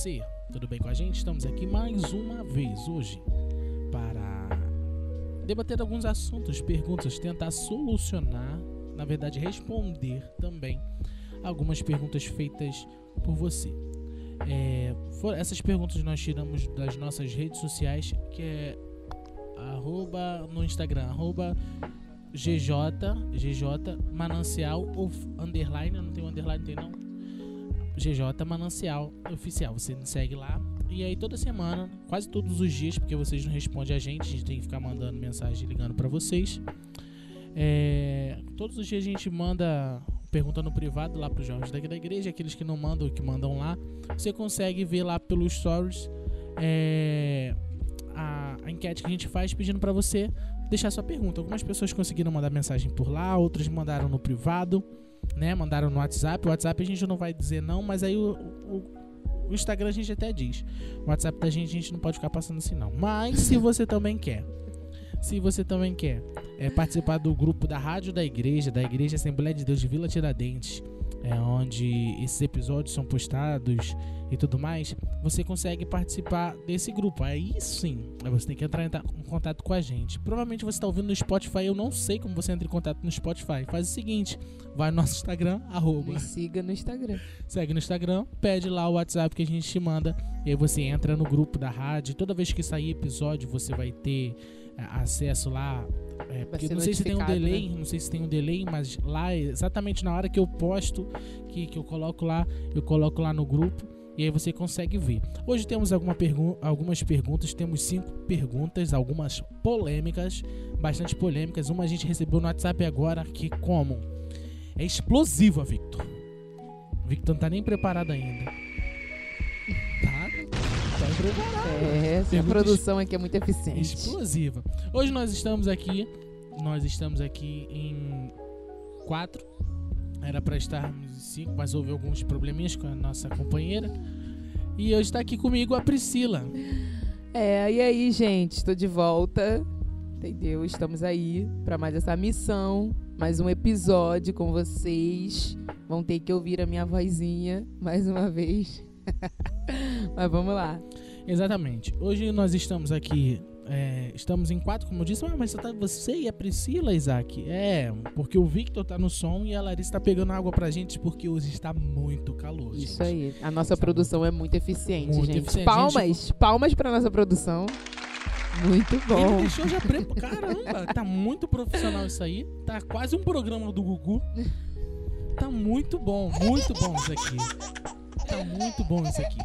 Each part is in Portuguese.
Tudo bem com você? Tudo bem com a gente? Estamos aqui mais uma vez hoje para debater alguns assuntos, perguntas, tentar solucionar, na verdade responder também algumas perguntas feitas por você. É, for, essas perguntas nós tiramos das nossas redes sociais, que é arroba no Instagram, arroba GJ, GJ Manancial ou underline, não tem um underline, tem não? GJ Manancial Oficial. Você nos segue lá. E aí toda semana, quase todos os dias, porque vocês não respondem a gente, a gente tem que ficar mandando mensagem ligando para vocês. É, todos os dias a gente manda pergunta no privado lá para os jovens da igreja, aqueles que não mandam, que mandam lá. Você consegue ver lá pelos stories é, a, a enquete que a gente faz pedindo para você deixar sua pergunta. Algumas pessoas conseguiram mandar mensagem por lá, outras mandaram no privado né? Mandaram no WhatsApp. O WhatsApp a gente não vai dizer não, mas aí o, o, o Instagram a gente até diz. O WhatsApp da gente a gente não pode ficar passando assim não. Mas se você também quer, se você também quer é, participar do grupo da rádio da igreja, da Igreja Assembleia de Deus de Vila Tiradentes, é, onde esses episódios são postados e tudo mais, você consegue participar desse grupo. Aí sim, você tem que entrar em contato com a gente. Provavelmente você está ouvindo no Spotify, eu não sei como você entra em contato no Spotify. Faz o seguinte, vai no nosso Instagram, arroba. Me siga no Instagram. Segue no Instagram, pede lá o WhatsApp que a gente te manda. E aí você entra no grupo da rádio. Toda vez que sair episódio, você vai ter acesso lá é, porque não sei se tem um delay, né? não sei se tem um delay, mas lá exatamente na hora que eu posto, que, que eu coloco lá, eu coloco lá no grupo e aí você consegue ver. Hoje temos alguma pergu algumas perguntas, temos cinco perguntas, algumas polêmicas, bastante polêmicas. Uma a gente recebeu no WhatsApp agora que como é explosiva, Victor. Victor não tá nem preparado ainda. É, essa produção aqui é muito eficiente. Explosiva. Hoje nós estamos aqui, nós estamos aqui em quatro era para estarmos cinco, mas houve alguns probleminhas com a nossa companheira. E hoje está aqui comigo a Priscila. É, e aí, gente? Estou de volta. Entendeu? Estamos aí para mais essa missão, mais um episódio com vocês. Vão ter que ouvir a minha vozinha mais uma vez. Mas vamos lá. Exatamente. Hoje nós estamos aqui é, estamos em quatro, como eu disse, ah, mas tá você e a Priscila, Isaac. É, porque o Victor tá no som e a Larissa tá pegando água pra gente porque hoje está muito calor. Isso gente. aí. A nossa Sabe? produção é muito eficiente, muito gente. Eficiente. Palmas, gente... palmas pra nossa produção. Muito bom. Ele deixou já pre... Caramba, tá muito profissional isso aí. Tá quase um programa do Gugu. Tá muito bom, muito bom isso aqui. Tá muito bom isso aqui.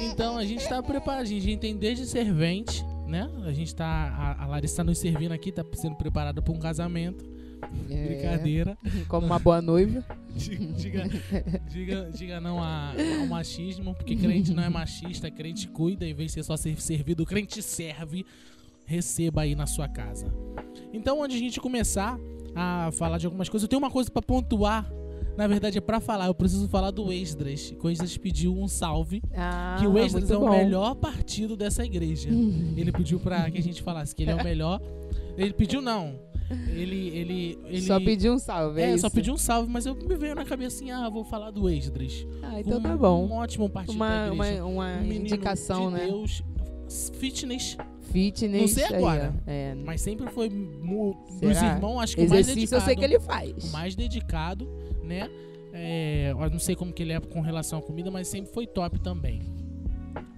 Então a gente tá preparado, a gente tem desde servente né? A gente tá. A, a Larissa tá nos servindo aqui, tá sendo preparada para um casamento. É. Brincadeira. Como uma boa noiva. diga, diga, diga não a, ao machismo, porque crente não é machista, crente cuida, em vez de ser só ser servido, crente serve. Receba aí na sua casa. Então, antes de a gente começar a falar de algumas coisas, eu tenho uma coisa para pontuar na verdade, é pra falar, eu preciso falar do Esdras. O Esdras pediu um salve. Ah, que o Esdras é o melhor partido dessa igreja. ele pediu pra que a gente falasse que ele é o melhor. Ele pediu não. Ele, ele, ele. Só pediu um salve. É, é só pediu um salve, mas eu me veio na cabeça assim: ah, vou falar do Esdras. Ah, então um, tá bom. Um ótimo partido uma, da igreja. Uma, uma um indicação, de né? Deus, fitness. Fitness. Não sei agora. Aí, é. Mas sempre foi dos irmãos, acho que Exercício o mais dedicado. eu sei que ele faz. O mais dedicado né? É, eu não sei como que ele é com relação à comida, mas sempre foi top também.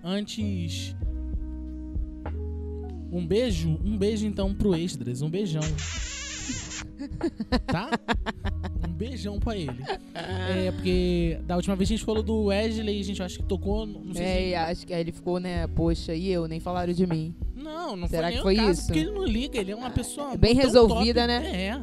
Antes. Um beijo, um beijo então pro Esdras, um beijão. tá? Um beijão pra ele. É, porque da última vez a gente falou do Wesley, a gente acho que tocou. Não sei é, se... acho que ele ficou, né? Poxa, e eu? Nem falaram de mim. Não, não Será foi que foi caso, isso? Porque ele não liga, ele é uma pessoa. Bem resolvida, top. né? É.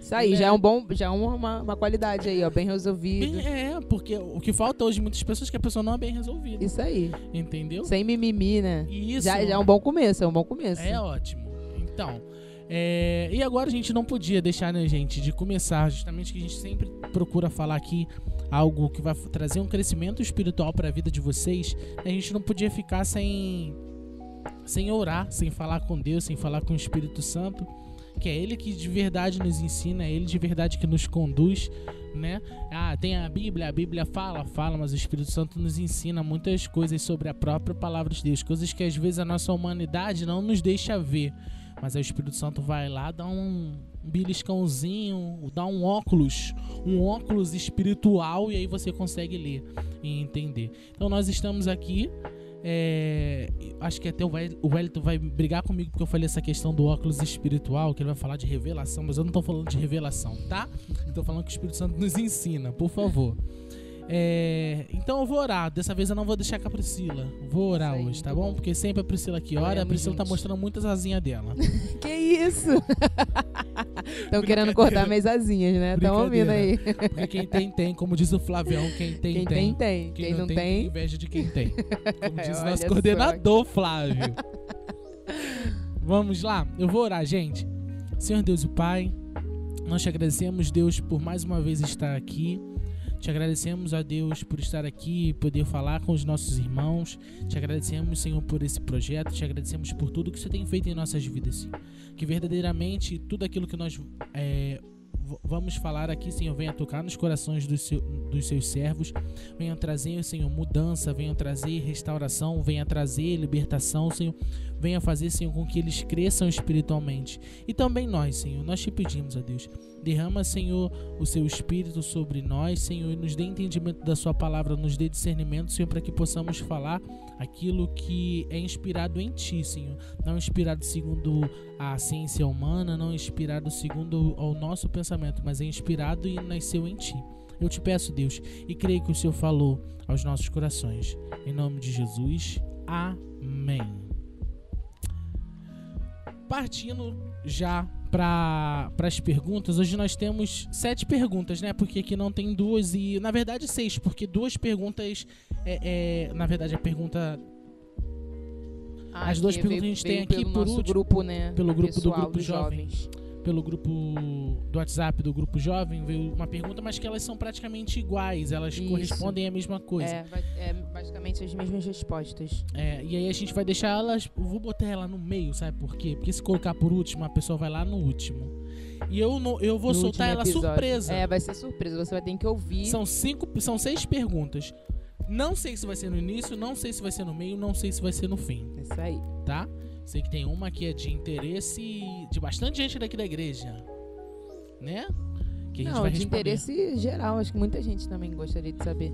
Isso aí, é. já é um bom, já é uma, uma qualidade aí, ó, bem resolvido. É, porque o que falta hoje muitas pessoas é que a pessoa não é bem resolvida. Isso aí. Entendeu? Sem mimimi, né? Isso. Já, já é um bom começo, é um bom começo. É ótimo. Então, é, e agora a gente não podia deixar, né, gente, de começar, justamente que a gente sempre procura falar aqui algo que vai trazer um crescimento espiritual para a vida de vocês. A gente não podia ficar sem sem orar, sem falar com Deus, sem falar com o Espírito Santo. que é Ele que de verdade nos ensina, é Ele de verdade que nos conduz, né? Ah, tem a Bíblia, a Bíblia fala, fala, mas o Espírito Santo nos ensina muitas coisas sobre a própria palavra de Deus, coisas que às vezes a nossa humanidade não nos deixa ver. Mas aí o Espírito Santo vai lá, dá um beliscãozinho, dá um óculos, um óculos espiritual e aí você consegue ler e entender. Então nós estamos aqui é, acho que até o Wellington vai brigar comigo porque eu falei essa questão do óculos espiritual, que ele vai falar de revelação, mas eu não tô falando de revelação, tá? Tô falando que o Espírito Santo nos ensina, por favor. É, então eu vou orar. Dessa vez eu não vou deixar com a Priscila. Vou orar aí, hoje, tá bom? Porque sempre a Priscila que ora, a Priscila tá gente. tá mostrando muitas asinhas dela. que isso? Estão querendo cortar minhas asinhas, né? Estão ouvindo aí. Porque quem tem, tem. Como diz o Flavião, quem tem, quem tem. Quem tem, Quem, quem não, não tem, tem, inveja de quem tem. Como diz o nosso coordenador, só. Flávio. Vamos lá, eu vou orar, gente. Senhor Deus e Pai, nós te agradecemos, Deus, por mais uma vez estar aqui. Te agradecemos a Deus por estar aqui e poder falar com os nossos irmãos. Te agradecemos, Senhor, por esse projeto. Te agradecemos por tudo que você tem feito em nossas vidas. Que verdadeiramente tudo aquilo que nós é, vamos falar aqui, Senhor, venha tocar nos corações dos, seu, dos seus servos, venha trazer, Senhor, mudança, venha trazer restauração, venha trazer libertação, Senhor, venha fazer, Senhor, com que eles cresçam espiritualmente. E também nós, Senhor, nós te pedimos, a Deus, derrama, Senhor, o seu espírito sobre nós, Senhor, e nos dê entendimento da sua palavra, nos dê discernimento, Senhor, para que possamos falar aquilo que é inspirado em ti, Senhor, não inspirado segundo a ciência humana, não inspirado segundo o nosso pensamento, mas é inspirado e nasceu em ti. Eu te peço, Deus, e creio que o Senhor falou aos nossos corações. Em nome de Jesus. Amém partindo já para as perguntas, hoje nós temos sete perguntas, né? Porque aqui não tem duas e, na verdade, seis, porque duas perguntas é, é na verdade, a pergunta ah, as duas perguntas que a gente tem aqui por último, grupo, né? Pelo grupo Pessoal do grupo jovens. jovens pelo grupo do WhatsApp do grupo jovem veio uma pergunta, mas que elas são praticamente iguais, elas Isso. correspondem à mesma coisa. É, é, basicamente as mesmas respostas. É, e aí a gente vai deixar elas, vou botar ela no meio, sabe por quê? Porque se colocar por último, a pessoa vai lá no último. E eu, no, eu vou no soltar ela episódio. surpresa. É, vai ser surpresa, você vai ter que ouvir. São cinco, são seis perguntas. Não sei se vai ser no início, não sei se vai ser no meio, não sei se vai ser no fim. Isso aí. Tá? Sei que tem uma que é de interesse de bastante gente daqui da igreja, né? Que a gente Não, vai de interesse geral. Acho que muita gente também gostaria de saber.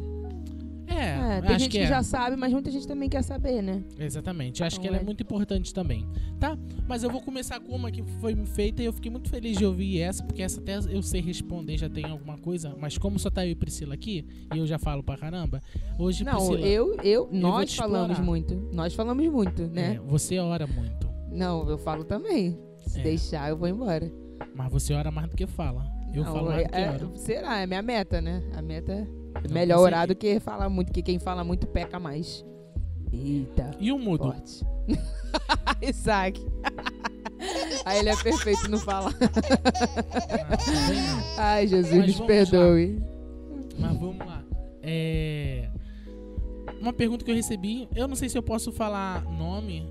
É, é tem gente que, que, é. já sabe, mas muita gente também quer saber, né? Exatamente. Acho então, que ela é. é muito importante também, tá? Mas eu vou começar com uma que foi feita e eu fiquei muito feliz de ouvir essa, porque essa até eu sei responder, já tem alguma coisa, mas como só tá eu e Priscila aqui, e eu já falo pra caramba, hoje Não, Priscila, eu, eu, nós falamos muito. Nós falamos muito, né? É, você ora muito. Não, eu falo também. Se é. deixar, eu vou embora. Mas você ora mais do que fala. Eu Não, falo mais do que é, ora. Será? É minha meta, né? A meta é melhor você... orar do que falar muito, que quem fala muito peca mais. Eita. E o mudo? Forte. Isaac. Aí ele é perfeito no falar. Ai, Jesus, Mas nos perdoe. Lá. Mas vamos lá. É... Uma pergunta que eu recebi, eu não sei se eu posso falar nome,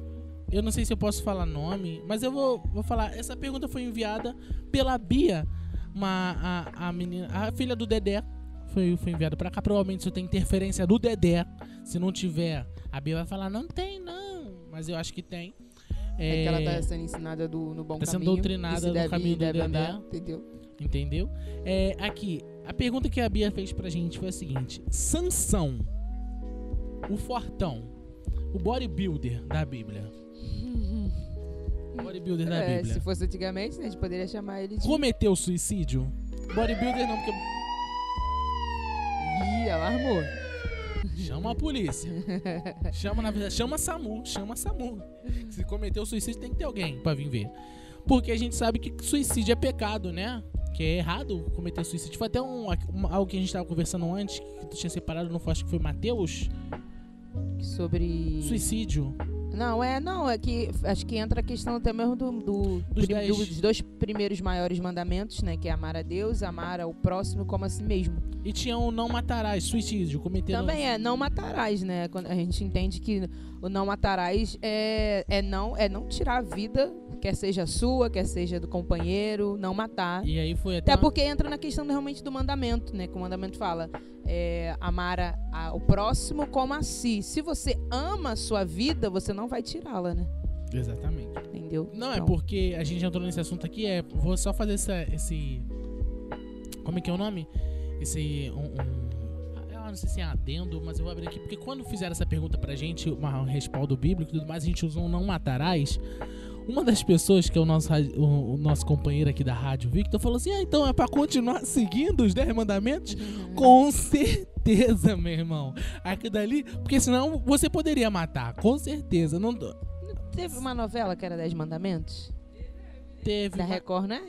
eu não sei se eu posso falar nome, mas eu vou, vou falar. Essa pergunta foi enviada pela Bia, uma, a, a, menina, a filha do Dedé. Foi, foi enviada para cá. Provavelmente isso tem interferência do Dedé. Se não tiver, a Bia vai falar: não tem, não. Mas eu acho que tem. É, é que ela tá sendo ensinada do, no bom tá caminho. Tá sendo doutrinada no deve, caminho do Dedé. Andar, entendeu? Entendeu? É, aqui, a pergunta que a Bia fez pra gente foi a seguinte: Sansão, o fortão, o bodybuilder da Bíblia Bodybuilder da é, Bíblia. Se fosse antigamente, né, a gente poderia chamar ele de. Cometeu suicídio? Bodybuilder não, porque. Ih, alarmou. Chama a polícia. chama, na verdade, chama a SAMU. Chama SAMU. Se cometeu suicídio, tem que ter alguém pra vir ver. Porque a gente sabe que suicídio é pecado, né? Que é errado cometer suicídio. Foi até um, um algo que a gente tava conversando antes, que tu tinha separado, não foi? Acho que foi Mateus? Sobre. Suicídio. Não, é, não, é que acho que entra a questão até mesmo do, do, dos, prim, dos, dois primeiros maiores mandamentos, né? Que é amar a Deus, amar ao próximo como a si mesmo. E tinha o não matarás, suicídio, cometer. Também é, não matarás, né? Quando a gente entende que o não matarás é, é, não, é não tirar a vida quer seja sua, quer seja do companheiro, não matar. E aí foi até. Até porque entra na questão realmente do mandamento, né? Que o mandamento fala é, amar a, a, o próximo como a si. Se você ama a sua vida, você não vai tirá-la, né? Exatamente. Entendeu? Não, é Então, porque a gente entrou nesse assunto aqui, é. Vou só fazer essa, esse. Como é que é o nome? Esse. Um, um- eu não sei se é adendo, mas eu vou abrir aqui. Porque quando fizeram essa pergunta pra gente, uma, um respaldo bíblico e tudo mais, a gente usou um não matarás. Uma das pessoas, que é o nosso, o, o nosso companheiro aqui da rádio, Victor, falou assim: Ah, então é pra continuar seguindo os 10 mandamentos? Uhum. Com certeza, meu irmão. Aqui dali, porque senão você poderia matar, com certeza. Não Teve uma novela que era Dez Mandamentos? teve. Da Record, né?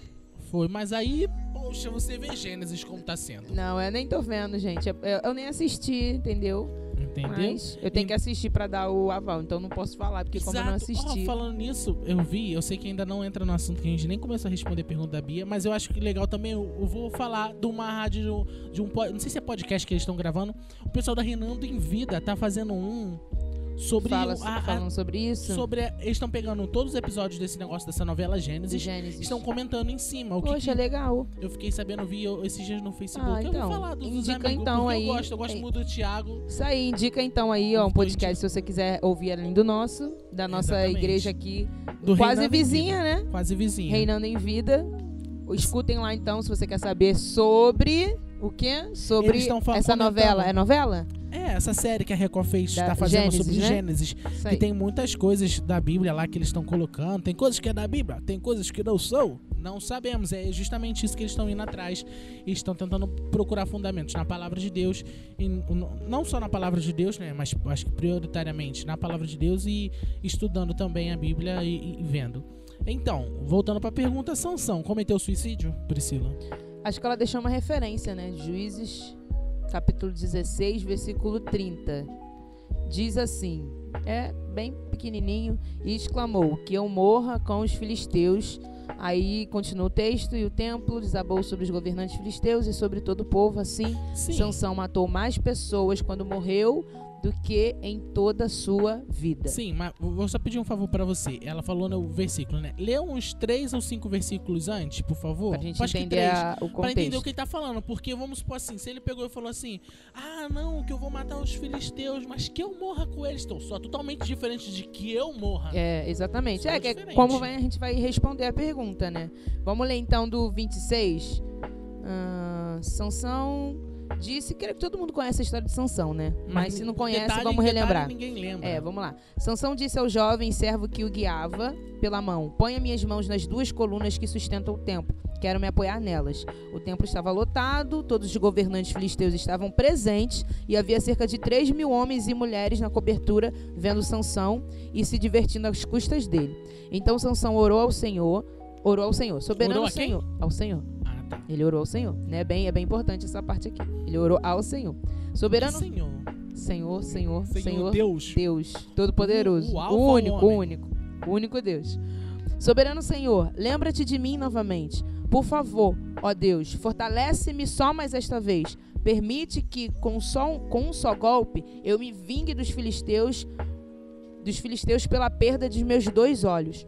Foi, mas aí, poxa, você vê Gênesis como tá sendo. Não, eu nem tô vendo, gente. Eu, eu nem assisti, entendeu? Entendeu? Mas eu tenho que assistir pra dar o aval, então não posso falar, porque como eu não Exato. Assisti. falando nisso, eu vi, eu sei que ainda não entra no assunto que a gente nem começou a responder a pergunta da Bia, mas eu acho que legal também, eu, eu vou falar de uma rádio, de um, não sei se é podcast que eles estão gravando, o pessoal da Renando em Vida tá fazendo um sobre Fala, a- a- falando sobre isso. sobre a- eles estão pegando todos os episódios desse negócio dessa novela Gênesis, Gênesis. estão comentando em cima, o que, Poxa, que legal. eu fiquei sabendo, vi eu- esses dias no Facebook, Ah, eu então, vou falar dos, dos indica amigos, então aí. eu gosto, eu gosto Aí. muito do Thiago, Isso aí, indica então aí, ó, um podcast se você quiser ouvir além do nosso, da nossa Exatamente. igreja aqui, do quase vizinha, né? Quase vizinha. Reinando em Vida. Escutem lá então se você quer saber sobre o quê? Sobre essa novela. É novela? É, essa série que a Record fez, Da tá fazendo Gênesis, sobre né? Gênesis, Isso que aí. tem muitas coisas da Bíblia lá que eles estão colocando. Tem coisas que é da Bíblia, tem coisas que não são. Não sabemos. É justamente isso que eles estão indo atrás e estão tentando procurar fundamentos na palavra de Deus. E não só na palavra de Deus, né? Mas acho que prioritariamente na palavra de Deus e estudando também a Bíblia e, e vendo. Então, voltando pra pergunta, Sansão cometeu suicídio, Priscila? Acho que ela deixou uma referência, né? Juízes, capítulo 16, versículo 30. Diz assim: é bem pequenininho, e exclamou: Que eu morra com os filisteus. Aí continua o texto, e o templo desabou sobre os governantes filisteus e sobre todo o povo. Assim, Sim. Sansão matou mais pessoas quando morreu do que em toda a sua vida. Sim, mas vou só pedir um favor pra você. Ela falou no versículo, né? Lê uns três ou cinco versículos antes, por favor. Pra gente Acho que entender três. a- o Pra entender o contexto. que ele tá falando. Porque vamos supor assim, se ele pegou e falou assim: Ah, não, que eu vou matar os filisteus, mas que eu morra com eles. Então, só totalmente diferente de que eu morra. É, exatamente. Só É, que é como vai, a gente vai responder a pergunta, né? Vamos ler então do 26. Ah, Sansão disse, creio que todo mundo conhece a história de Sansão, né? Mas se não conhece, detalhe, vamos detalhe, relembrar. ninguém lembra. É, vamos lá. Sansão disse ao jovem servo que o guiava pela mão: Ponha minhas mãos nas duas colunas que sustentam o templo. Quero me apoiar nelas. O templo estava lotado, todos os governantes filisteus estavam presentes e havia cerca de 3 mil homens e mulheres na cobertura vendo Sansão e se divertindo às custas dele. Então Sansão orou ao Senhor, orou ao Senhor, soberano Orou? Senhor, ao Senhor. Tá. Ele orou ao Senhor, né? Bem, é bem importante essa parte aqui. Ele orou ao Senhor. Soberano Senhor. Senhor, Senhor, Senhor, Senhor, Deus. Deus Todo-Poderoso. O- único, o único. O único Deus. Soberano Senhor, lembra-te de mim novamente. Por favor, ó Deus, fortalece-me só mais esta vez. Permite que, com, só, um- com um só golpe, eu me vingue dos filisteus, dos filisteus pela perda de meus dois olhos.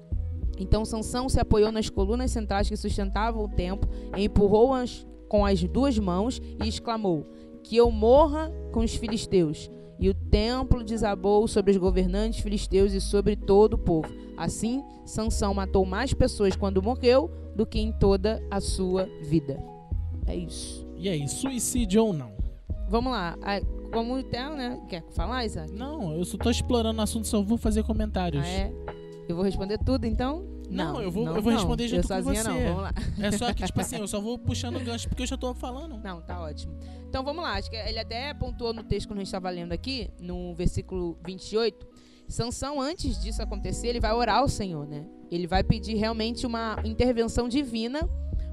Então Sansão se apoiou nas colunas centrais que sustentavam o templo, empurrou-as com as duas mãos e exclamou: Que eu morra com os filisteus. E o templo desabou sobre os governantes filisteus e sobre todo o povo. Assim, Sansão matou mais pessoas quando morreu do que em toda a sua vida. É isso. E aí, suicídio ou não? Vamos lá. Como o né? Quer falar, Isaac? Não, eu só tô explorando o assunto, só vou fazer comentários. Ah, é? Eu vou responder tudo, então? Não, eu vou- eu vou responder junto eu com sozinha você. não. Vamos lá. É só que, tipo assim, eu só vou puxando o gancho porque eu já tô falando. Não, tá ótimo. Então vamos lá. Acho que ele até pontuou no texto que a gente estava lendo aqui, no versículo 28. Sansão, antes disso acontecer, ele vai orar ao Senhor, né? Ele vai pedir realmente uma intervenção divina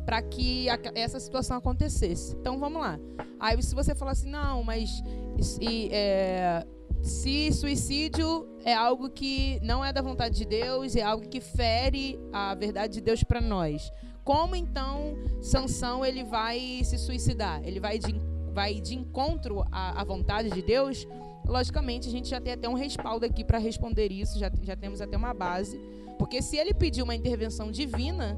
para que a- essa situação acontecesse. Então vamos lá. Aí se você falar assim, não, mas se, é, se suicídio é algo que não é da vontade de Deus, é algo que fere a verdade de Deus para nós. Como então Sansão ele vai se suicidar? Ele vai de, vai de encontro à, à vontade de Deus? logicamente a gente já tem até um respaldo aqui para responder isso, já, já temos até uma base. Porque se ele pediu uma intervenção divina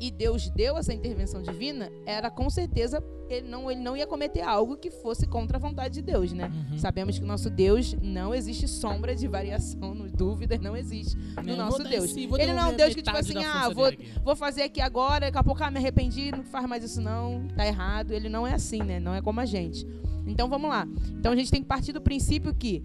e Deus deu essa intervenção divina, era com certeza ele não, ele não ia cometer algo que fosse contra a vontade de Deus, né? Uhum. Sabemos que o nosso Deus não existe sombra de variação, dúvidas não existe no nosso Deus. Ele não é um Deus que, tipo assim, ah, vou, vou fazer aqui agora, daqui a pouco ah, me arrependi, não faz mais isso não, tá errado. Ele não é assim, né? Não é como a gente. Então vamos lá. Então a gente tem que partir do princípio que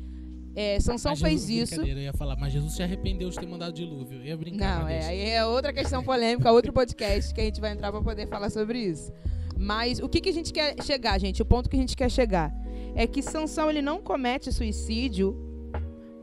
é, Sansão fez isso. Eu ia falar, mas Jesus se arrependeu de ter mandado dilúvio. Eu ia brincar. Não, é, aí é outra questão polêmica, outro podcast que a gente vai entrar para poder falar sobre isso. Mas o que, que a gente quer chegar, gente? O ponto que a gente quer chegar é que Sansão ele não comete suicídio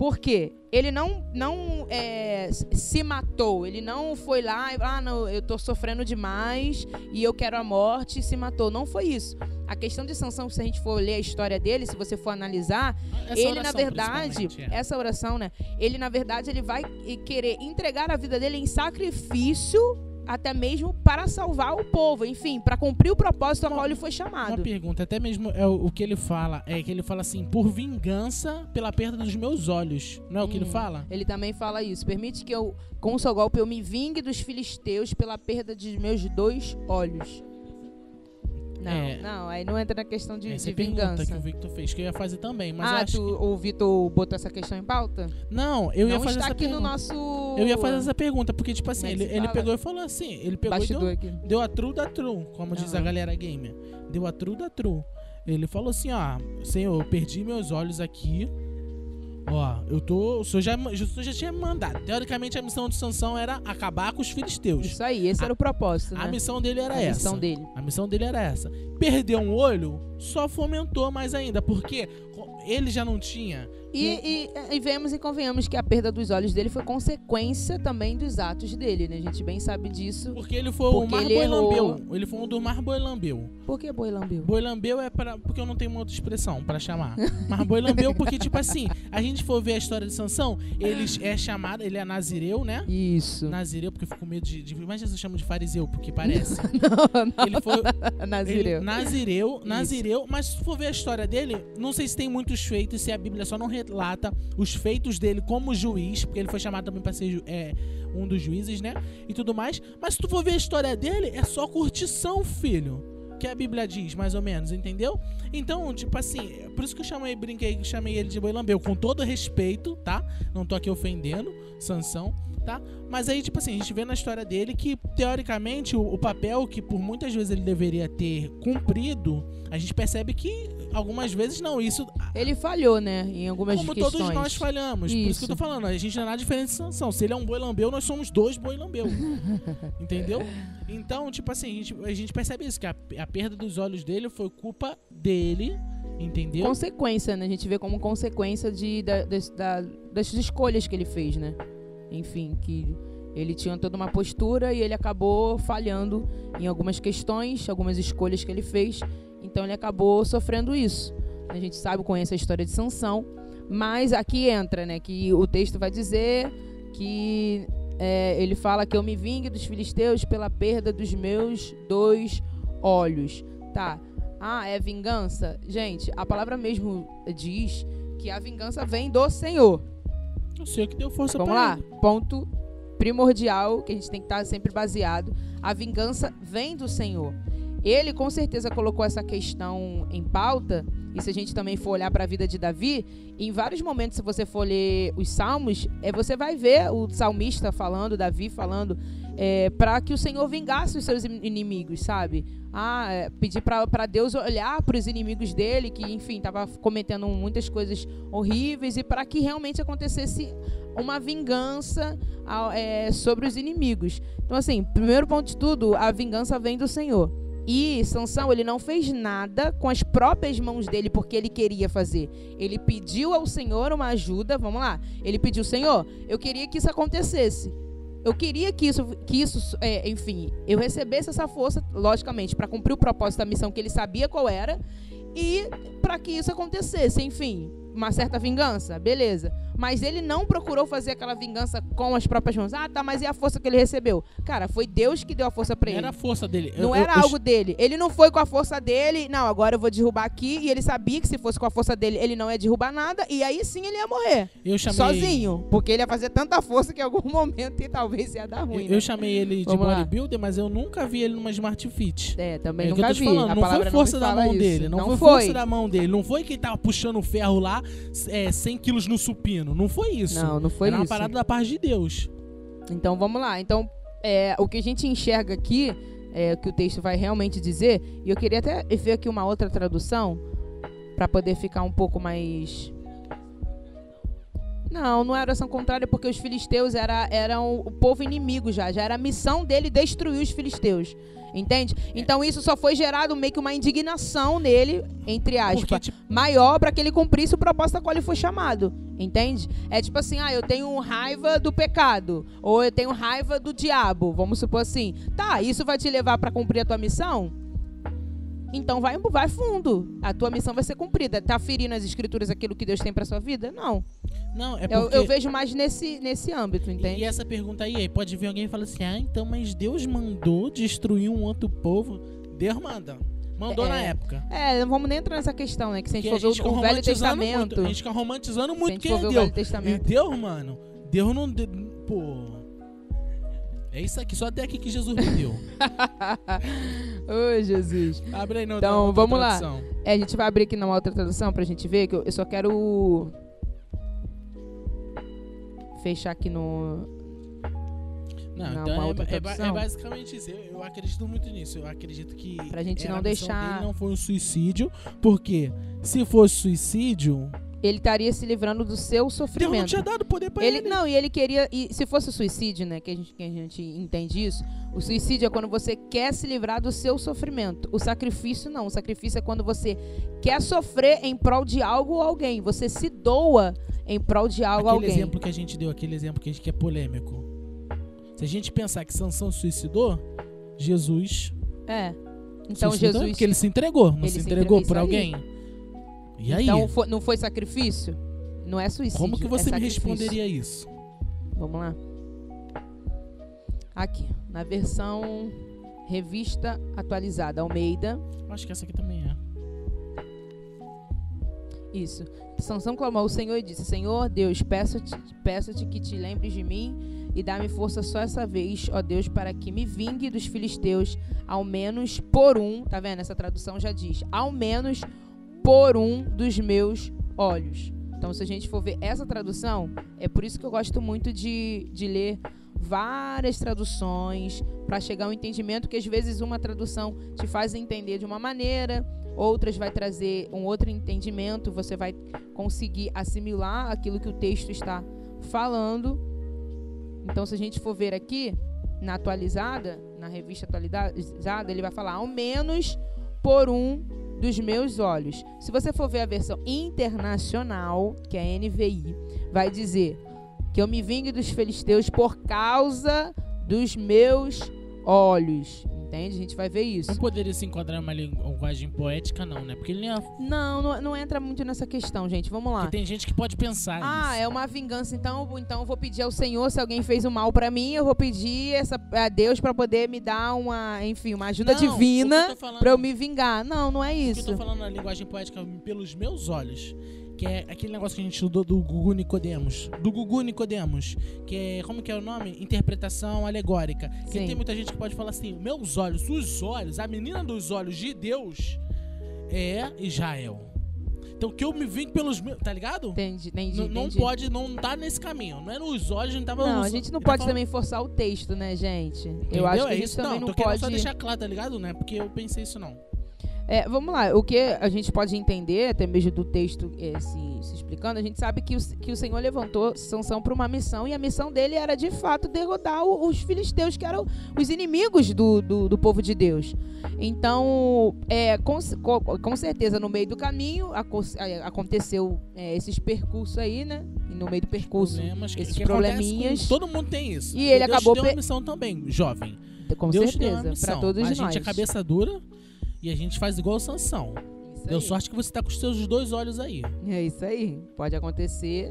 porque ele não, não é, se matou, ele não foi lá e ah, não, eu tô sofrendo demais e eu quero a morte e se matou. Não foi isso. A questão de Sansão, se a gente for ler a história dele, se você for analisar, Essa ele, oração, na verdade, é. essa oração, né? Ele, na verdade, ele vai querer entregar a vida dele em sacrifício, até mesmo para salvar o povo, enfim, para cumprir o propósito a Uma- qual ele foi Uma chamado. pergunta, até mesmo é o, o que ele fala, é que ele fala assim, por vingança pela perda dos meus olhos. Não é o que ele Hum. fala? Ele também fala isso. Permite que eu, com o seu golpe, eu me vingue dos filisteus pela perda de meus dois olhos. Não, É. não, aí não entra na questão de, Essa de é pergunta vingança. que o Victor fez, que eu ia fazer também, mas ah, acho tu, o Vitor botou essa questão em pauta? que... Não, eu ia não fazer está essa aqui pergunta. no nosso Eu ia fazer essa pergunta, porque, tipo assim, é que ele, ele pegou e falou assim, ele pegou e bastidor deu, aqui. deu a true da true, como diz a galera gamer. Deu a true da true. Ele falou assim, ó, Senhor, eu perdi meus olhos aqui. Ó, eu tô. O senhor já, o senhor já tinha mandado. Teoricamente, a missão de Sansão era acabar com os filisteus. Isso aí, esse A- era o propósito, né? A missão dele era A essa. missão dele. A missão dele era essa. Perder um olho só fomentou mais ainda, porque ele já não tinha. E, e, e vemos e convenhamos que a perda dos olhos dele foi consequência também dos atos dele, né? A gente bem sabe disso. Porque ele foi Porque o mais ele boilambeu. Ele foi um dos mais boilambeu. Por que boi lambeu? Boilambeu é para porque eu não tenho uma outra expressão pra chamar. Mas boilambeu porque tipo assim, a gente for ver a história de Sansão, ele é chamado, ele é nazireu, né? Isso. Nazireu porque eu fico com medo de, de mas Jesus chama de fariseu porque parece. Não, não. Ele foi Nazireu. Ele, nazireu, nazireu, mas se for ver a história dele, não sei se tem muitos feitos, se a Bíblia só não relata os feitos dele como juiz, porque ele foi chamado também para ser é, um dos juízes, né? E tudo mais. Mas se tu for ver a história dele, é só curtição, filho. Que a Bíblia diz, mais ou menos, entendeu? Então, tipo assim, é por isso que eu chamei, brinquei, que chamei ele de boilambeu, com todo respeito, tá? Não tô aqui ofendendo Sansão, tá? Mas aí, tipo assim, a gente vê na história dele que, teoricamente, o, o papel que por muitas vezes ele deveria ter cumprido, a gente percebe que algumas vezes não. Isso, Ele falhou, né? Em algumas como questões. todos nós falhamos. Por isso que Isso. eu tô falando, a gente não é nada diferente de Sansão. Se ele é um boi lambeu, nós somos dois boi lambeu. Entendeu? Então, tipo assim, a gente, a gente percebe isso, que a, a perda dos olhos dele foi culpa dele, entendeu? Consequência, né? A gente vê como consequência de, da- das- da- das escolhas que ele fez, né? Enfim, que ele tinha toda uma postura e ele acabou falhando em algumas questões, algumas escolhas que ele fez. Então ele acabou sofrendo isso. A gente sabe, conhece a história de Sansão, mas aqui entra, né? Que o texto vai dizer que é, ele fala que eu me vingue dos filisteus pela perda dos meus dois olhos. Tá. Ah, é vingança? Gente, a palavra mesmo diz que a vingança vem do Senhor. Eu sei que deu força Vamos lá, ele. ponto primordial que a gente tem que estar sempre baseado. A vingança vem do Senhor. Ele com certeza colocou essa questão em pauta. E se a gente também for olhar para a vida de Davi, em vários momentos, se você for ler os salmos, é, você vai ver o salmista falando, Davi falando, é, para que o Senhor vingasse os seus in- inimigos, sabe? Ah, é, pedir para Deus olhar para os inimigos dele, que enfim, estava cometendo muitas coisas horríveis, e para que realmente acontecesse uma vingança é, sobre os inimigos. Então, assim, primeiro ponto de tudo, a vingança vem do Senhor. E Sansão, ele não fez nada com as próprias mãos dele porque ele queria fazer. Ele pediu ao Senhor uma ajuda, vamos lá. Ele pediu, Senhor, eu queria que isso acontecesse. Eu queria que isso, que isso é, enfim, eu recebesse essa força, logicamente, para cumprir o propósito da missão que ele sabia qual era e para que isso acontecesse. Enfim, uma certa vingança, beleza. Mas ele não procurou fazer aquela vingança com as próprias mãos. Ah, tá, mas e a força que ele recebeu? Cara, foi Deus que deu a força pra Não ele. era a força dele. Não Eu- era eu- algo dele. Ele não foi com a força dele. Não, agora eu vou derrubar aqui. E ele sabia que se fosse com a força dele, ele não ia derrubar nada. E aí sim ele ia morrer. Eu chamei, Sozinho. Porque ele ia fazer tanta força que em algum momento e talvez ia dar ruim. Eu, né? eu chamei ele de lá. bodybuilder, mas eu nunca vi ele numa Smart Fit. É, também É o que eu nunca tô te vi. falando, não foi força me da mão isso. dele, não, foi, foi. força da mão dele, não foi que ele tava puxando o ferro lá é, 100 quilos no supino, não foi isso. Não, não foi Era uma isso. parada da paz de Deus. Então vamos lá. Então, é, o que a gente enxerga aqui, é, o que o texto vai realmente dizer, e eu queria até ver aqui uma outra tradução, para poder ficar um pouco mais. Não, não era oração contrária, porque os filisteus era, eram o povo inimigo já. Já era a missão dele destruir os filisteus. Entende? Então isso só foi gerado meio que uma indignação nele, entre aspas Porque, tipo, maior para que ele cumprisse o propósito a qual ele foi chamado. Entende? É tipo assim, ah, eu tenho raiva do pecado, ou eu tenho raiva do diabo, vamos supor assim. Tá, isso vai te levar para cumprir a tua missão? Então vai, vai fundo. A tua missão vai ser cumprida. Tá ferindo as escrituras aquilo que Deus tem para sua vida? Não. não, é Eu, porque... eu vejo mais nesse, nesse âmbito, entende? E essa pergunta aí, aí pode vir alguém e falar assim, ah, então, mas Deus mandou destruir um outro povo? Deus manda. Mandou É. na época. É, não vamos nem entrar nessa questão, né? Que se a gente Porque for ver o, Velho Testamento. Muito, a gente fica romantizando muito quem é Deus. E. Deus, mano, Deus não... Pô... É isso aqui, só até aqui que Jesus me deu. Ô, Jesus. Abre aí no Então, vamos lá. tradução. É, a gente vai abrir aqui numa outra tradução pra gente ver, que eu, eu só quero fechar aqui no. Não, Não, então é, é é basicamente isso. Eu, eu acredito muito nisso. Eu acredito que. Pra gente não deixar- não foi um suicídio. Porque se fosse suicídio, Ele estaria se livrando do seu Deus não sofrimento. tinha dado poder pra ele. Ele, não, e ele queria. E se fosse suicídio, né? Que a, gente, que a gente entende isso. O suicídio é quando você quer se livrar do seu sofrimento. O sacrifício não. O sacrifício é quando você quer sofrer em prol de algo ou alguém. Você se doa em prol de algo ou Aquele alguém. exemplo que a gente deu, aquele exemplo que, a gente, que é polêmico. Se a gente pensar que Sansão suicidou, Jesus É. Então suicidou Jesus. porque ele se entregou, não ele se se entregou entregou, por isso aí. E aí? Então foi- não foi sacrifício? Não é suicídio. como que é você me sacrifício. responderia isso? Vamos lá. Aqui, na versão revista atualizada, Almeida. Acho que essa aqui também é. Isso. Sansão clamou ao Senhor e disse: Senhor Deus, peço-te peço que te lembres de mim e dá-me força só essa vez, ó Deus, para que me vingue dos filisteus, ao menos por um. Tá vendo? Essa tradução já diz: ao menos por um dos meus olhos. Então, se a gente for ver essa tradução, é por isso que eu gosto muito de, de ler várias traduções para chegar ao entendimento que às vezes uma tradução te faz entender de uma maneira, outras vai trazer um outro entendimento, você vai conseguir assimilar aquilo que o texto está falando. Então, se a gente for ver aqui na atualizada, na revista atualizada, ele vai falar ao menos por um dos meus olhos. Se você for ver a versão internacional, que é a NVI, vai dizer que eu me vingue dos filisteus por causa dos meus olhos. Entende? A gente vai ver isso. Não poderia se enquadrar uma linguagem poética, não, né? Porque ele nem é... Não, não, não entra muito nessa questão, gente. Vamos lá. Porque tem gente que pode pensar Ah, nisso. é uma vingança. Então, eu vou- então eu vou pedir ao Senhor, se alguém fez um mal pra mim, eu vou pedir essa, a Deus pra poder me dar uma, enfim, uma ajuda Não, o divina pra eu me vingar. Não, não é O que eu isso. tô falando na linguagem poética pelos meus olhos. Que é aquele negócio que a gente estudou do Gugu Nicodemos. Do Gugu Nicodemos. Que é. Como que é o nome? Interpretação alegórica. Que Sim. tem muita gente que pode falar assim: meus olhos, os olhos, a menina dos olhos de Deus é Israel. Então que eu me vingue pelos meus. Tá ligado? Entendi, entendi, Não, não entendi. pode, não tá nesse caminho. Não é nos olhos, não tava Não, a gente não ele pode tá também forçar o texto, né, gente? Eu Entendeu? acho que é a gente isso, também não, não, pode. só deixar claro, tá ligado? Não é porque eu pensei isso não. É, vamos lá, o que a gente pode entender, até mesmo do texto é, se, se explicando, a gente sabe que o, que o Senhor levantou Sansão para uma missão e a missão dele era de fato derrotar o- os filisteus, que eram os inimigos do, do, do povo de Deus. Então, é, com, com certeza, no meio do caminho é, aconteceu é, esses percursos aí, né? E no meio do percurso, Problemas esses probleminhas. com- todo mundo tem isso. E ele Deus acabou te deu uma missão também, jovem. com Deus certeza, para todos a nós. gente é cabeça dura e a gente faz igual o Sansão. Isso Deu aí. sorte que você tá com os seus dois olhos aí. É isso aí. Pode acontecer.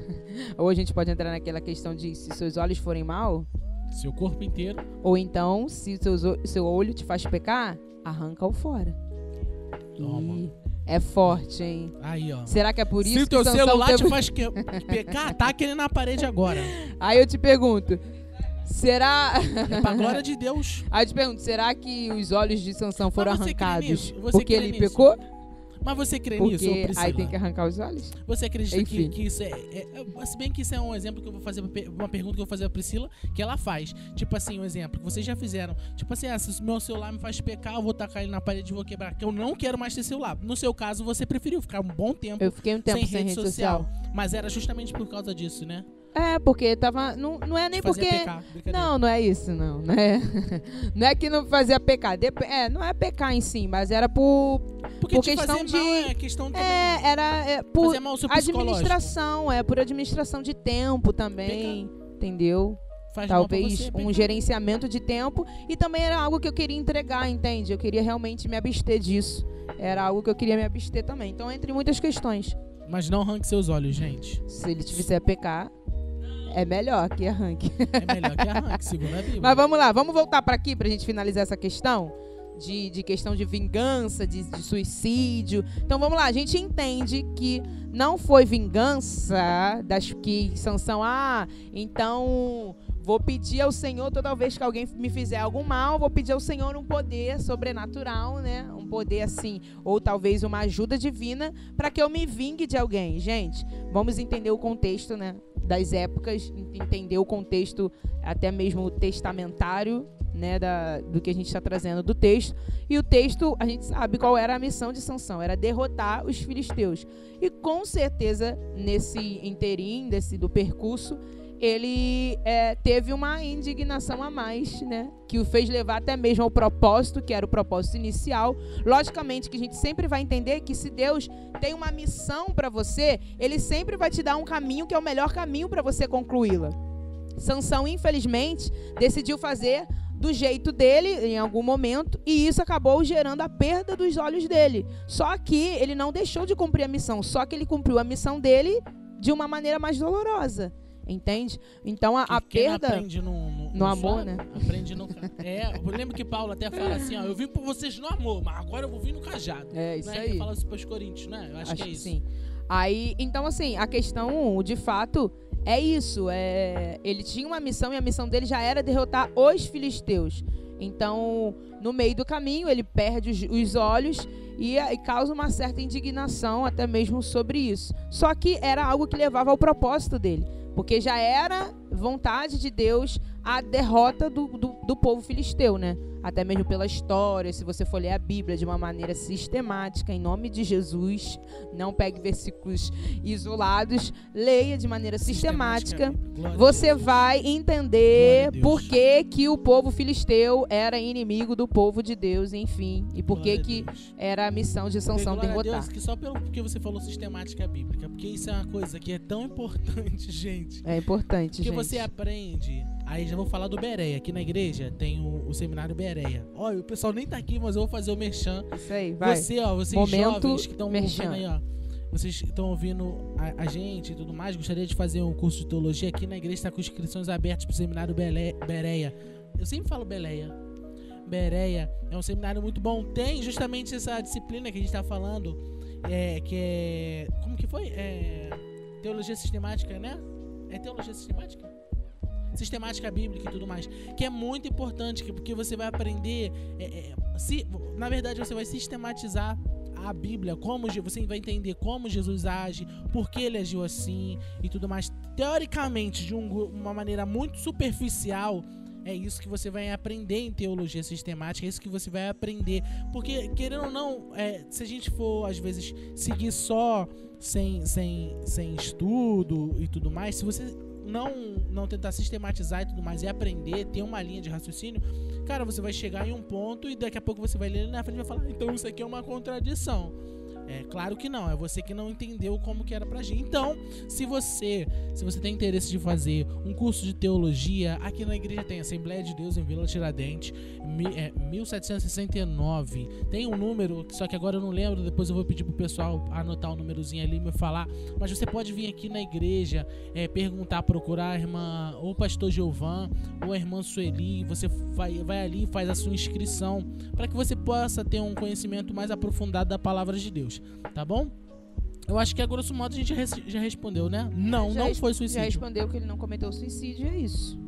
ou a gente pode entrar naquela questão de se seus olhos forem mal, Seu corpo inteiro. ou então se seus, o- seu olho te faz pecar, arranca-o fora. Toma. Ih, é forte, hein? Aí, ó. Será que é por isso Se o teu que Sansão celular teve... te faz que... pecar, taca ele na parede agora. Aí eu te pergunto, será... É pra glória de Deus. Aí eu te pergunto, será que os olhos de Sansão foram arrancados nisso? Porque ele nisso? pecou? Mas você crê nisso, ô Porque aí tem que arrancar os olhos? Você acredita que, Enfim. que isso é, é, é- Se bem que isso é um exemplo que eu vou fazer, uma pergunta que eu vou fazer pra Priscila, que ela faz. Tipo assim, um exemplo que vocês já fizeram. Tipo assim, ah, se o meu celular me faz pecar, eu vou tacar ele na parede e vou quebrar. Que eu não quero mais ter celular. No seu caso, você preferiu ficar um bom tempo, Eu fiquei um tempo sem, rede social. Mas era justamente por causa disso, né? É, porque tava. Não, não é nem porque. pecar. Não, não é isso, não. Não é, não é que não fazia pecar. É, não é pecar em si, mas era por. Porque por questão de- mal é questão também. É, era é, por administração, é por administração de tempo também. Entendeu? Faz Talvez um pecar. gerenciamento de tempo. E também era algo que eu queria entregar, entende? Eu queria realmente me abster disso. Era algo que eu queria me abster também. Então, entre muitas questões. Mas não arranque seus olhos, gente. Se ele te fizer pecar, é melhor que arranque. É melhor que arranque, segundo a Bíblia. Mas vamos lá, vamos voltar para aqui pra gente finalizar essa questão de, de questão de vingança, de, de suicídio. Então vamos lá, a gente entende que não foi vingança das que Sansão, ah, então vou pedir ao Senhor toda vez que alguém me fizer algum mal, vou pedir ao Senhor um poder sobrenatural, né? Um poder assim, ou talvez uma ajuda divina para que eu me vingue de alguém. Gente, vamos entender o contexto, né? Das épocas, entender o contexto até mesmo testamentário, né, da, do que a gente está trazendo do texto. E o texto, a gente sabe qual era a missão de Sansão, era derrotar os filisteus. E com certeza, nesse interim, desse, do percurso, ele é, teve uma indignação a mais, né? Que o fez levar até mesmo ao propósito, que era o propósito inicial. Logicamente que a gente sempre vai entender que se Deus tem uma missão para você, ele sempre vai te dar um caminho que é o melhor caminho para você concluí-la. Sansão, infelizmente, decidiu fazer do jeito dele em algum momento e isso acabou gerando a perda dos olhos dele. Só que ele não deixou de cumprir a missão, só que ele cumpriu a missão dele de uma maneira mais dolorosa. Entende? Então a, a perda. aprende no, no, no amor, só, né? Aprende no. É, eu lembro que Paulo até fala assim: ó, eu vim por vocês no amor, mas agora eu vou vir no cajado. É isso né? aí. Ele fala isso pros Coríntios, né? Eu acho, que é isso. sim. Aí, então assim, a questão, de fato, é isso. É, ele tinha uma missão e a missão dele já era derrotar os filisteus. Então, no meio do caminho, ele perde os, os olhos e, e causa uma certa indignação até mesmo sobre isso. Só que era algo que levava ao propósito dele. Porque já era vontade de Deus a derrota do, do, do povo filisteu, né? Até mesmo pela história, se você for ler a Bíblia de uma maneira sistemática, em nome de Jesus, não pegue versículos isolados, leia de maneira sistemática. Glória a Você vai entender por que, que o povo filisteu era inimigo do povo de Deus, enfim. E por que, que era a missão de Sansão derrotar. Deus, que só pelo porque você falou sistemática bíblica, porque isso é uma coisa que é tão importante, gente. É importante, Porque gente. você aprende. Aí já vou falar do Bereia. Aqui na igreja tem o, o seminário Bereia. Olha, o pessoal nem tá aqui, mas eu vou fazer o merchan. Isso aí, vai. Você, ó, vocês Momento jovens que estão ouvindo aí, ó. Vocês estão ouvindo a, a gente e tudo mais, gostaria de fazer um curso de teologia aqui na igreja, está com inscrições abertas pro seminário Bele- Bereia. Eu sempre falo Beleia. Bereia é um seminário muito bom. Tem justamente essa disciplina que a gente tá falando, é, que é. Como que foi? É, teologia sistemática, né? É teologia sistemática? Sistemática bíblica e tudo mais. Que é muito importante, que- porque você vai aprender. é, é, se, na verdade, você vai sistematizar a Bíblia, como você vai entender como Jesus age, por que ele agiu assim e tudo mais. Teoricamente, de um uma maneira muito superficial, é isso que você vai aprender em teologia sistemática, é isso que você vai aprender. Porque, querendo ou não, é, se a gente for, às vezes, seguir só sem, sem, sem estudo e tudo mais, se você não, não tentar sistematizar e tudo mais e aprender, ter uma linha de raciocínio, cara, você vai chegar em um ponto e daqui a pouco você vai ler na frente e vai falar, então isso aqui é uma contradição. É claro que não, é você que não entendeu como que era pra agir. Então, se você, se você tem interesse de fazer um curso de teologia, aqui na igreja tem Assembleia de Deus em Vila Tiradentes, mi, é, 1769. Tem um número, só que agora eu não lembro, depois eu vou pedir pro pessoal anotar o um númerozinho ali e me falar. Mas você pode vir aqui na igreja, é, perguntar, procurar a irmã, ou pastor Giovan, ou a irmã Sueli, você vai, vai ali e faz a sua inscrição, para que você possa ter um conhecimento mais aprofundado da palavra de Deus tá bom? Eu acho que a grosso modo a gente já respondeu, né? Não, já não foi suicídio. Já respondeu que ele não cometeu suicídio, é isso.